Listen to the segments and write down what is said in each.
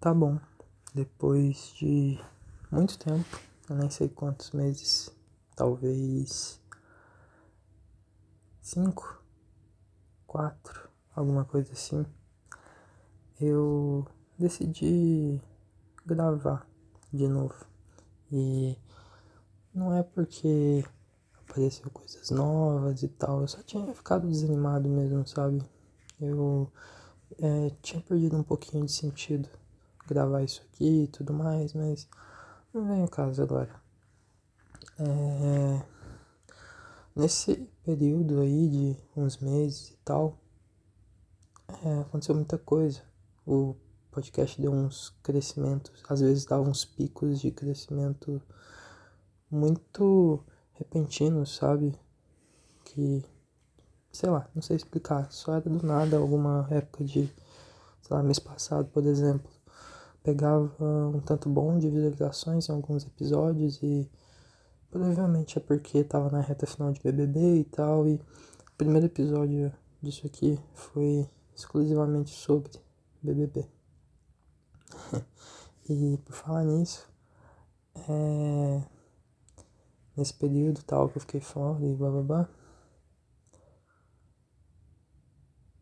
Tá bom. Depois de muito tempo, eu nem sei quantos meses, talvez cinco, quatro, alguma coisa assim, eu decidi gravar de novo. E não é porque apareceu coisas novas e tal, eu só tinha ficado desanimado mesmo, sabe? Eu é, tinha perdido um pouquinho de sentido gravar isso aqui e tudo mais, mas não vem o caso agora. É, nesse período aí de uns meses e tal, é, aconteceu muita coisa. O podcast deu uns crescimentos, às vezes dava uns picos de crescimento muito repentinos, sabe? Que, sei lá, não sei explicar, só era do nada alguma época de, sei lá, mês passado, por exemplo pegava um tanto bom de visualizações em alguns episódios e provavelmente é porque tava na reta final de BBB e tal e o primeiro episódio disso aqui foi exclusivamente sobre BBB. e por falar nisso, é... nesse período tal que eu fiquei fora e blá blá blá,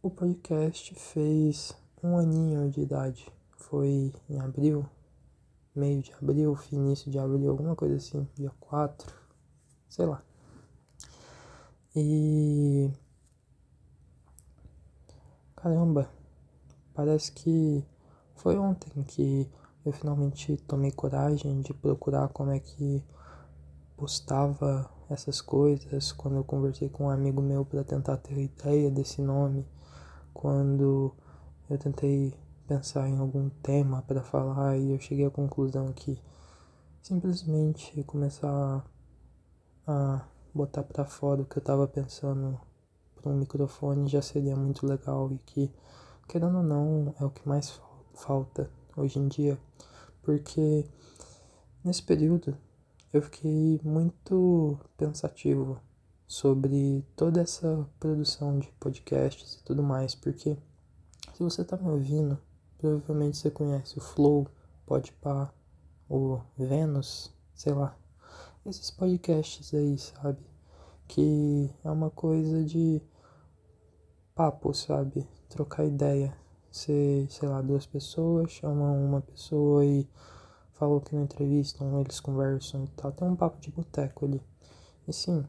o podcast fez um aninho de idade foi em abril, meio de abril, início de abril, alguma coisa assim, dia 4, sei lá. E. Caramba, parece que foi ontem que eu finalmente tomei coragem de procurar como é que postava essas coisas. Quando eu conversei com um amigo meu para tentar ter ideia desse nome, quando eu tentei pensar em algum tema para falar e eu cheguei à conclusão que simplesmente começar a botar para fora o que eu estava pensando para um microfone já seria muito legal e que querendo ou não é o que mais falta hoje em dia. Porque nesse período eu fiquei muito pensativo sobre toda essa produção de podcasts e tudo mais porque se você está me ouvindo Provavelmente você conhece o Flow, Podpah, o Vênus, sei lá. Esses podcasts aí, sabe? Que é uma coisa de papo, sabe? Trocar ideia. Você, sei lá, duas pessoas chamam uma pessoa e falam que não entrevistam, eles conversam e tal. Tem um papo de boteco ali. E sim,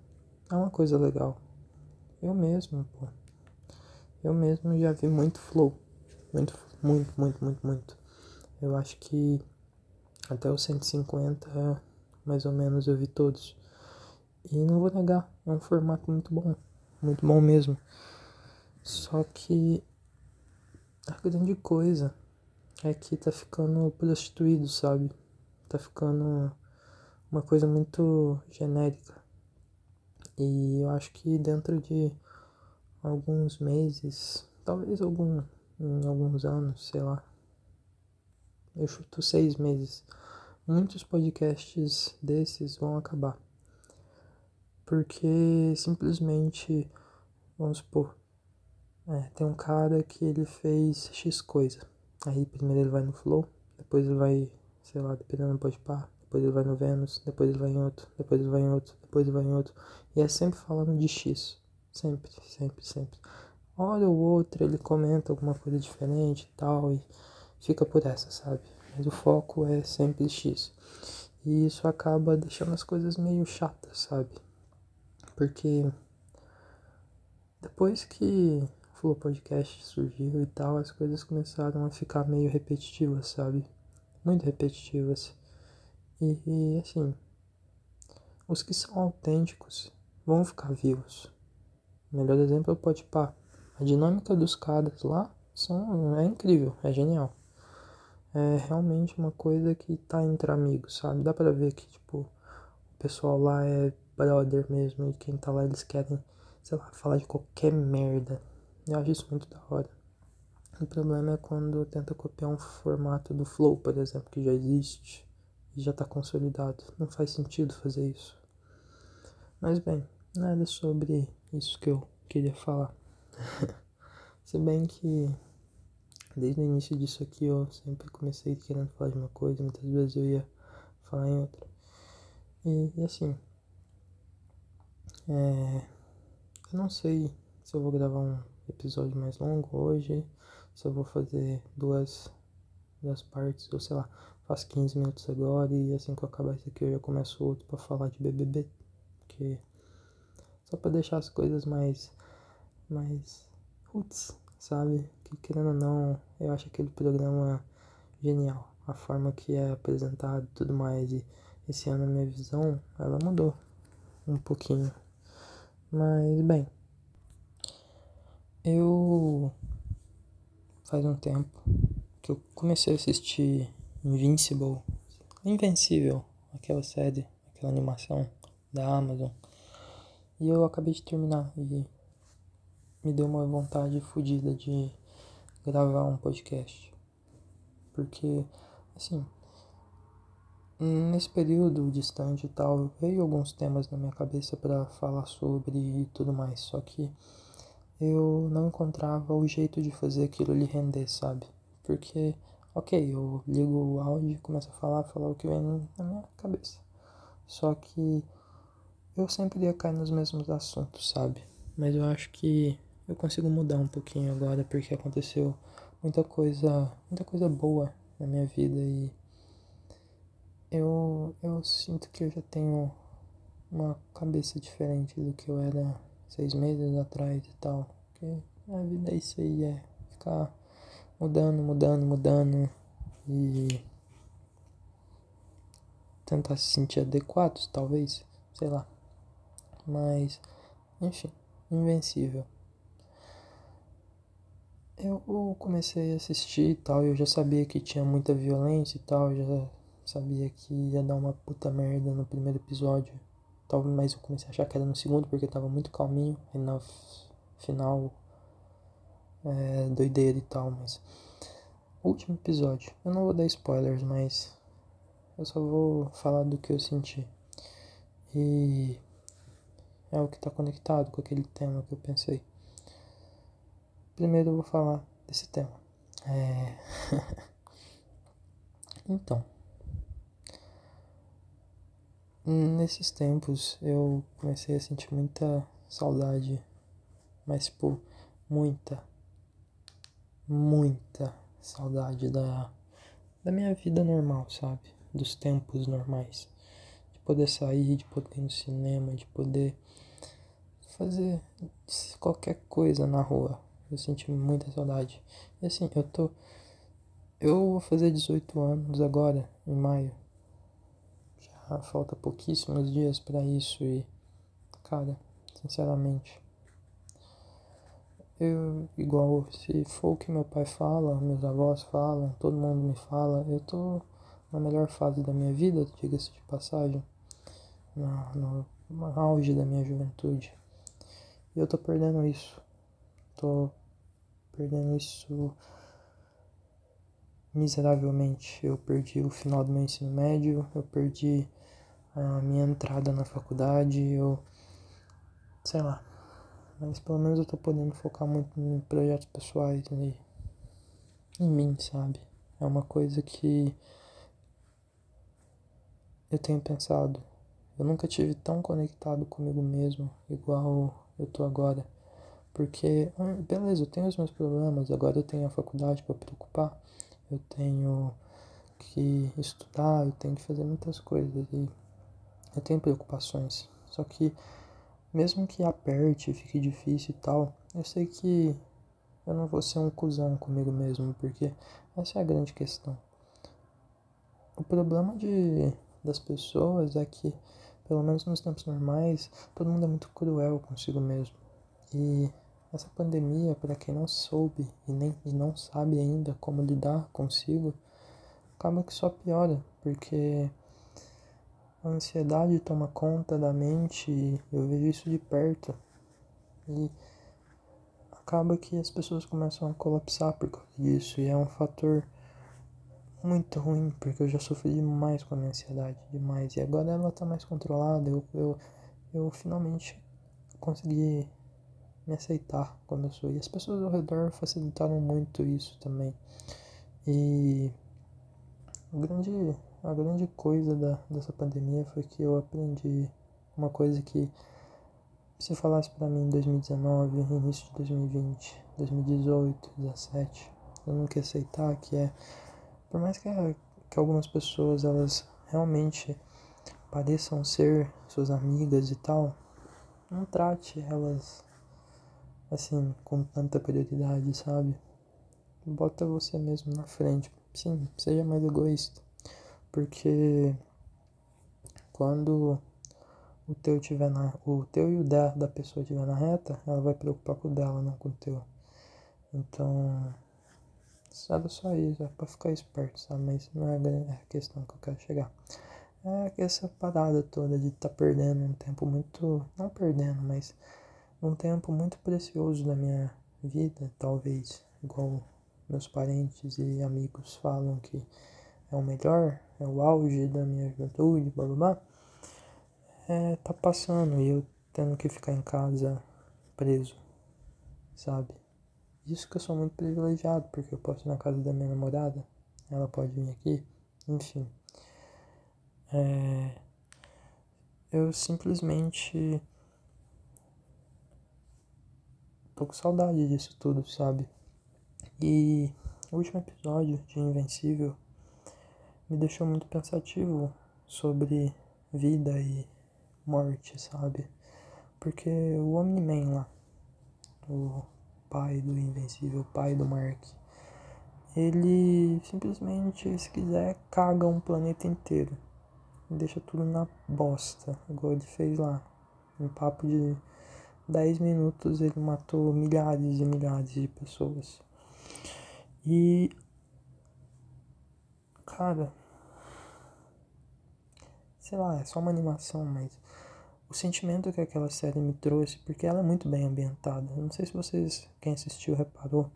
é uma coisa legal. Eu mesmo, pô. Eu mesmo já vi muito flow. Muito flow muito, muito, muito, muito. Eu acho que até os 150, mais ou menos, eu vi todos. E não vou negar, é um formato muito bom. Muito bom mesmo. Só que a grande coisa é que tá ficando prostituído, sabe? Tá ficando uma coisa muito genérica. E eu acho que dentro de alguns meses, talvez algum em alguns anos, sei lá. Eu chuto seis meses. Muitos podcasts desses vão acabar. Porque simplesmente, vamos supor, é, tem um cara que ele fez X coisa. Aí primeiro ele vai no Flow, depois ele vai, sei lá, dependendo do podpar, depois ele vai no Vênus, depois ele vai em outro, depois ele vai em outro, depois ele vai em outro. E é sempre falando de X. Sempre, sempre, sempre hora ou outra ele comenta alguma coisa diferente e tal, e fica por essa, sabe? Mas o foco é sempre X. E isso acaba deixando as coisas meio chatas, sabe? Porque depois que o Flow Podcast surgiu e tal, as coisas começaram a ficar meio repetitivas, sabe? Muito repetitivas. E, e assim, os que são autênticos vão ficar vivos. O melhor exemplo é o Podpah. A dinâmica dos caras lá são, é incrível, é genial. É realmente uma coisa que tá entre amigos, sabe? Dá pra ver que, tipo, o pessoal lá é brother mesmo e quem tá lá eles querem, sei lá, falar de qualquer merda. Eu acho isso muito da hora. O problema é quando tenta copiar um formato do Flow, por exemplo, que já existe e já tá consolidado. Não faz sentido fazer isso. Mas bem, nada sobre isso que eu queria falar. Se bem que desde o início disso aqui eu sempre comecei querendo falar de uma coisa, muitas vezes eu ia falar em outra. E, e assim, é, eu não sei se eu vou gravar um episódio mais longo hoje, se eu vou fazer duas, duas partes, ou sei lá, faço 15 minutos agora e assim que eu acabar isso aqui eu já começo outro para falar de BBB, que só para deixar as coisas mais mais roots, sabe? Que querendo ou não, eu acho aquele programa genial, a forma que é apresentado e tudo mais e esse ano a minha visão, ela mudou um pouquinho. Mas bem, eu faz um tempo que eu comecei a assistir Invincible, Invencível, aquela série, aquela animação da Amazon. E eu acabei de terminar e me deu uma vontade fodida de gravar um podcast. Porque, assim, nesse período distante e tal, veio alguns temas na minha cabeça para falar sobre e tudo mais, só que eu não encontrava o jeito de fazer aquilo lhe render, sabe? Porque, ok, eu ligo o áudio e começo a falar, falar o que vem na minha cabeça. Só que eu sempre ia cair nos mesmos assuntos, sabe? Mas eu acho que eu consigo mudar um pouquinho agora porque aconteceu muita coisa, muita coisa boa na minha vida e eu, eu sinto que eu já tenho uma cabeça diferente do que eu era seis meses atrás e tal. Porque a vida é isso aí, é ficar mudando, mudando, mudando e tentar se sentir adequados, talvez, sei lá. Mas, enfim, invencível. Eu comecei a assistir e tal, eu já sabia que tinha muita violência e tal, já sabia que ia dar uma puta merda no primeiro episódio. Talvez, mas eu comecei a achar que era no segundo porque tava muito calminho. E no final, é, doideira e tal, mas. Último episódio. Eu não vou dar spoilers, mas. Eu só vou falar do que eu senti. E. É o que tá conectado com aquele tema que eu pensei. Primeiro eu vou falar desse tema. É. então. Nesses tempos eu comecei a sentir muita saudade, mas tipo, muita, muita saudade da, da minha vida normal, sabe? Dos tempos normais. De poder sair, de poder ir no cinema, de poder fazer qualquer coisa na rua. Eu senti muita saudade. E assim, eu tô. Eu vou fazer 18 anos agora, em maio. Ah, falta pouquíssimos dias para isso e, cara, sinceramente, eu, igual se for o que meu pai fala, meus avós falam, todo mundo me fala, eu tô na melhor fase da minha vida, diga-se de passagem, no, no auge da minha juventude. E eu tô perdendo isso. Tô perdendo isso miseravelmente. Eu perdi o final do meu ensino médio, eu perdi a minha entrada na faculdade, eu. sei lá. Mas pelo menos eu tô podendo focar muito em projetos pessoais e em mim, sabe? É uma coisa que eu tenho pensado. Eu nunca tive tão conectado comigo mesmo igual eu tô agora. Porque, ah, beleza, eu tenho os meus problemas, agora eu tenho a faculdade para preocupar, eu tenho que estudar, eu tenho que fazer muitas coisas e eu tenho preocupações. Só que, mesmo que aperte, fique difícil e tal, eu sei que eu não vou ser um cuzão comigo mesmo, porque essa é a grande questão. O problema de, das pessoas é que, pelo menos nos tempos normais, todo mundo é muito cruel consigo mesmo. E essa pandemia, para quem não soube e, nem, e não sabe ainda como lidar consigo, acaba que só piora, porque a ansiedade toma conta da mente e eu vejo isso de perto. E acaba que as pessoas começam a colapsar por causa disso. E é um fator muito ruim, porque eu já sofri demais com a minha ansiedade, demais. E agora ela tá mais controlada. Eu, eu, eu finalmente consegui me aceitar como eu sou. E as pessoas ao redor facilitaram muito isso também. E a grande, a grande coisa da, dessa pandemia foi que eu aprendi uma coisa que se falasse para mim em 2019, início de 2020, 2018, 2017, eu nunca ia aceitar que é, por mais que, que algumas pessoas elas realmente pareçam ser suas amigas e tal, não trate elas assim com tanta prioridade, sabe? Bota você mesmo na frente. Sim, seja mais egoísta. Porque quando o teu tiver na o teu e o da da pessoa tiver na reta, ela vai preocupar com o dela, não com o teu. Então, sabe só isso, é pra ficar esperto, sabe? Mas não é a questão que eu quero chegar. É essa parada toda de estar tá perdendo um tempo muito. Não perdendo, mas um tempo muito precioso da minha vida, talvez. Igual meus parentes e amigos falam que é o melhor, é o auge da minha juventude, blá blá blá é, tá passando e eu tendo que ficar em casa preso, sabe? Isso que eu sou muito privilegiado, porque eu posso ir na casa da minha namorada, ela pode vir aqui, enfim. É, eu simplesmente com saudade disso tudo, sabe? E o último episódio de Invencível me deixou muito pensativo sobre vida e morte, sabe? Porque o Omni-Man lá, o pai do Invencível, pai do Mark, ele simplesmente, se quiser, caga um planeta inteiro. Deixa tudo na bosta, igual ele fez lá. Em papo de 10 minutos ele matou milhares e milhares de pessoas. E. Cara. Sei lá, é só uma animação, mas o sentimento que aquela série me trouxe, porque ela é muito bem ambientada. Não sei se vocês, quem assistiu, reparou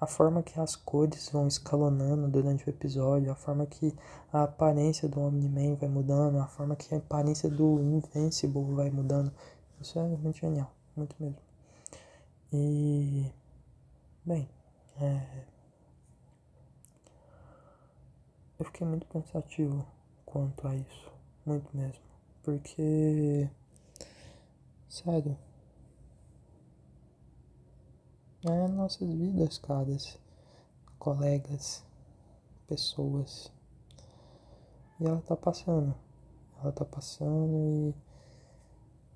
a forma que as cores vão escalonando durante o episódio, a forma que a aparência do Omni-Man vai mudando, a forma que a aparência do Invincible vai mudando. Isso é muito genial, muito mesmo. E. Bem, é... eu fiquei muito pensativo quanto a isso, muito mesmo, porque Sério. É nossas vidas, caras. Colegas, pessoas. E ela tá passando. Ela tá passando e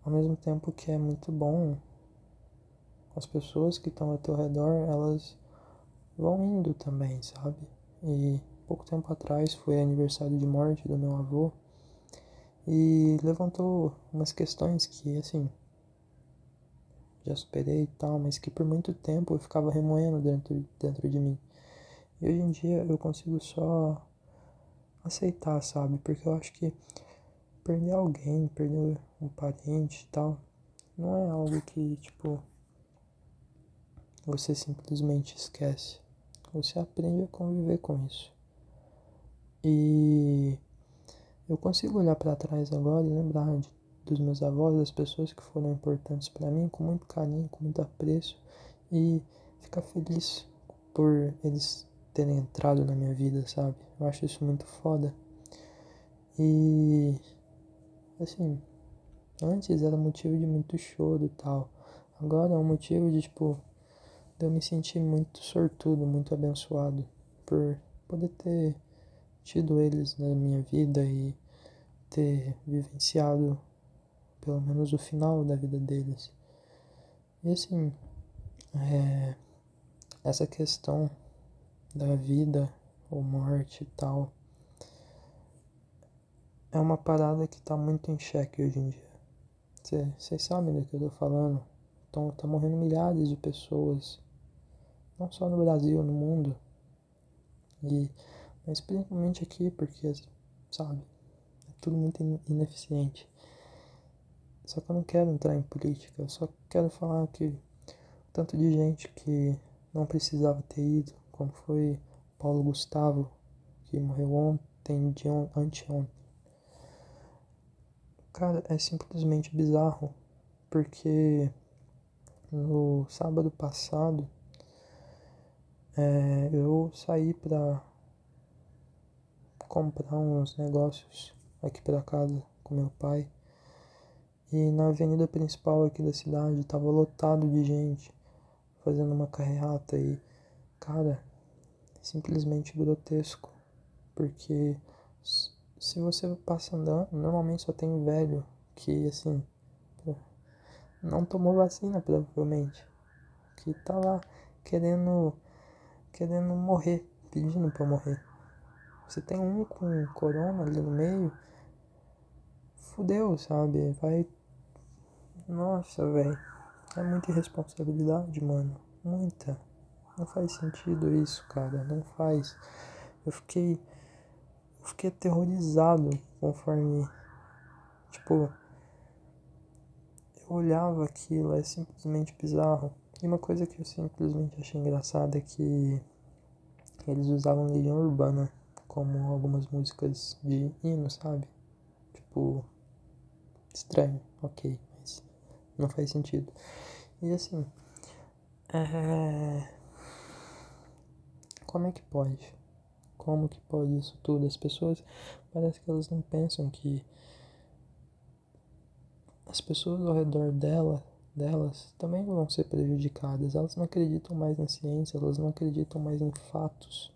ao mesmo tempo que é muito bom, as pessoas que estão ao teu redor, elas vão indo também, sabe? E pouco tempo atrás foi aniversário de morte do meu avô e levantou umas questões que, assim, já superei e tal, mas que por muito tempo eu ficava remoendo dentro, dentro de mim. E hoje em dia eu consigo só aceitar, sabe? Porque eu acho que perder alguém, perder um parente e tal, não é algo que, tipo, você simplesmente esquece. Você aprende a conviver com isso. E eu consigo olhar para trás agora e lembrar de dos meus avós, das pessoas que foram importantes para mim, com muito carinho, com muito apreço e ficar feliz por eles terem entrado na minha vida, sabe? Eu acho isso muito foda. E assim, antes era motivo de muito choro e tal. Agora é um motivo de tipo de eu me sentir muito sortudo, muito abençoado por poder ter tido eles na minha vida e ter vivenciado pelo menos o final da vida deles. E assim, é, essa questão da vida ou morte e tal é uma parada que está muito em xeque hoje em dia. Vocês sabem do que eu tô falando? Então, tá morrendo milhares de pessoas, não só no Brasil, no mundo. E, mas principalmente aqui, porque, sabe, é tudo muito ineficiente. Só que eu não quero entrar em política, eu só quero falar que tanto de gente que não precisava ter ido, como foi Paulo Gustavo, que morreu ontem, de on anteontem. Cara, é simplesmente bizarro, porque no sábado passado é, eu saí pra comprar uns negócios aqui pra casa com meu pai. E na avenida principal aqui da cidade tava lotado de gente fazendo uma carreata e, cara, simplesmente grotesco. Porque se você passa andando, normalmente só tem velho que, assim, não tomou vacina, provavelmente. Que tá lá querendo, querendo morrer, pedindo pra morrer. Você tem um com corona ali no meio, fudeu, sabe? Vai. Nossa, velho. É muita irresponsabilidade, mano. Muita. Não faz sentido isso, cara. Não faz. Eu fiquei. Eu fiquei aterrorizado conforme. Tipo. Eu olhava aquilo, é simplesmente bizarro. E uma coisa que eu simplesmente achei engraçada é que eles usavam Legião Urbana como algumas músicas de hino, sabe? Tipo, estranho, ok, mas não faz sentido. E assim, é... como é que pode? Como que pode isso tudo? As pessoas parece que elas não pensam que as pessoas ao redor dela, delas também vão ser prejudicadas. Elas não acreditam mais na ciência, elas não acreditam mais em fatos.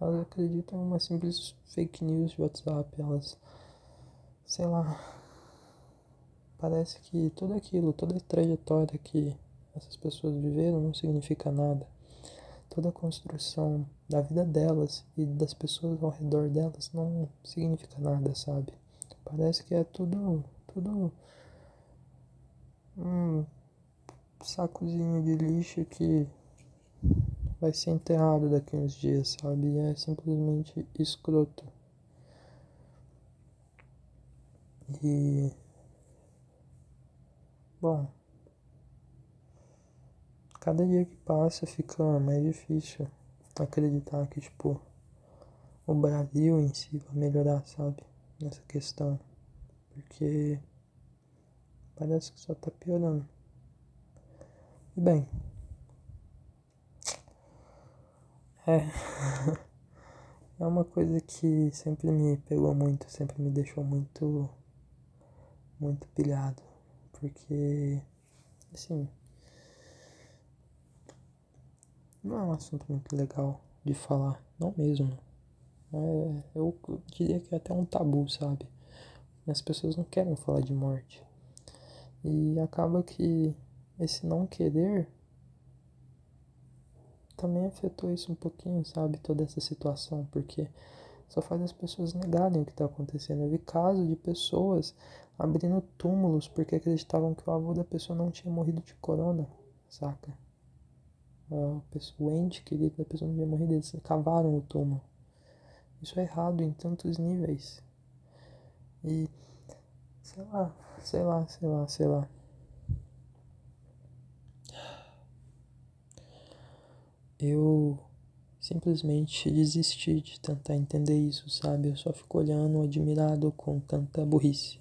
Elas acreditam em uma simples fake news de WhatsApp. Elas, sei lá, parece que tudo aquilo, toda a trajetória que essas pessoas viveram não significa nada. Toda a construção da vida delas e das pessoas ao redor delas não significa nada, sabe? Parece que é tudo, tudo um sacozinho de lixo que vai ser enterrado daqui uns dias, sabe? E é simplesmente escroto. E Bom, cada dia que passa fica mais difícil acreditar que, tipo, o Brasil em si vai melhorar, sabe? Nessa questão. Porque parece que só tá piorando. E bem. É. é uma coisa que sempre me pegou muito, sempre me deixou muito. muito pilhado porque, assim, não é um assunto muito legal de falar, não mesmo. É, eu diria que é até um tabu, sabe? As pessoas não querem falar de morte. E acaba que esse não querer também afetou isso um pouquinho, sabe? Toda essa situação, porque só faz as pessoas negarem o que está acontecendo. Eu vi casos de pessoas abrindo túmulos porque acreditavam que o avô da pessoa não tinha morrido de corona, saca? Pessoa, o ente querido da pessoa não tinha morrido, eles cavaram o túmulo. Isso é errado em tantos níveis. E sei lá, sei lá, sei lá, sei lá. Eu simplesmente desisti de tentar entender isso, sabe? Eu só fico olhando admirado com tanta burrice.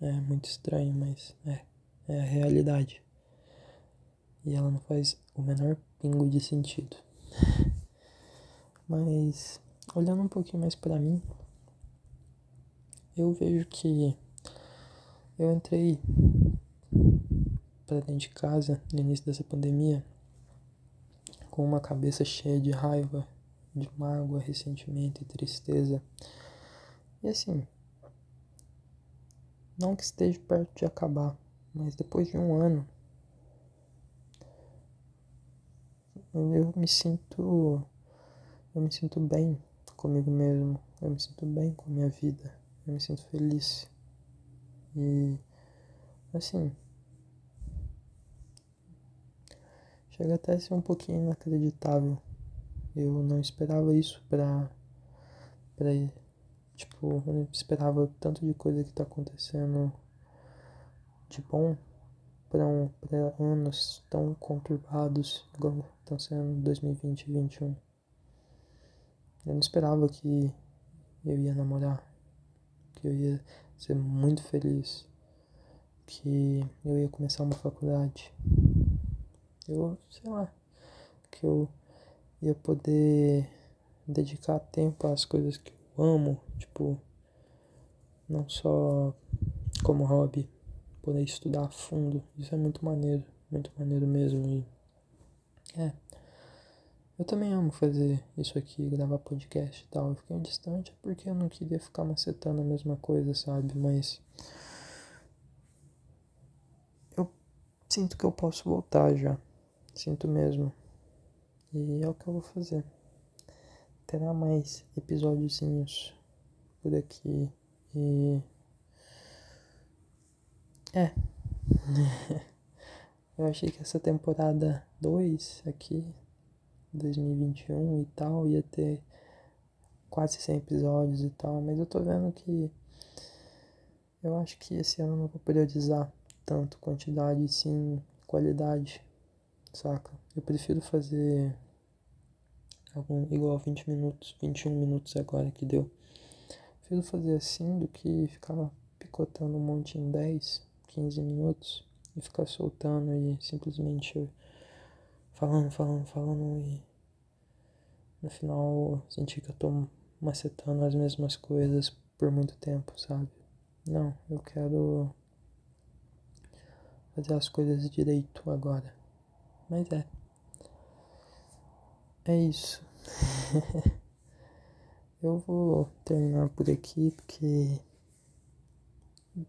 É muito estranho, mas é, é a realidade. E ela não faz o menor pingo de sentido. Mas olhando um pouquinho mais para mim, eu vejo que eu entrei para dentro de casa no início dessa pandemia com uma cabeça cheia de raiva, de mágoa, ressentimento e tristeza. E assim, não que esteja perto de acabar, mas depois de um ano eu me sinto eu me sinto bem comigo mesmo, eu me sinto bem com a minha vida, eu me sinto feliz. E assim, chega até a ser um pouquinho inacreditável. Eu não esperava isso pra, pra Tipo, eu não esperava tanto de coisa que tá acontecendo de bom para um, anos tão conturbados igual estão sendo 2020 e 2021. Eu não esperava que eu ia namorar, que eu ia ser muito feliz, que eu ia começar uma faculdade. eu, sei lá, que eu ia poder dedicar tempo às coisas que eu amo, tipo, não só como hobby, poder estudar a fundo. Isso é muito maneiro, muito maneiro mesmo. E, é. Eu também amo fazer isso aqui, gravar podcast e tal. Eu fiquei distante porque eu não queria ficar macetando a mesma coisa, sabe? Mas. Eu sinto que eu posso voltar já. Sinto mesmo. E é o que eu vou fazer. Terá mais episódiozinhos por aqui. E. É. eu achei que essa temporada 2 aqui 2021 e tal, ia ter quase 100 episódios e tal, mas eu tô vendo que eu acho que esse ano eu não vou priorizar tanto quantidade sim qualidade, saca? Eu prefiro fazer algum igual 20 minutos, 21 minutos agora que deu. Prefiro fazer assim do que ficar picotando um monte em 10, 15 minutos e ficar soltando e simplesmente falando, falando, falando e no final sentir que eu tô macetando as mesmas coisas por muito tempo, sabe? Não, eu quero fazer as coisas direito agora. Mas é. É isso. eu vou terminar por aqui porque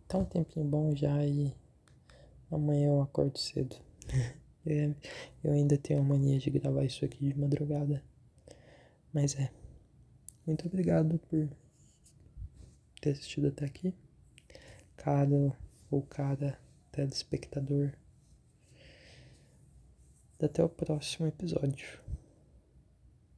tá um tempinho bom já e amanhã eu acordo cedo. É, eu ainda tenho a mania de gravar isso aqui de madrugada. Mas é. Muito obrigado por ter assistido até aqui. Cada ou cada telespectador. Até o próximo episódio.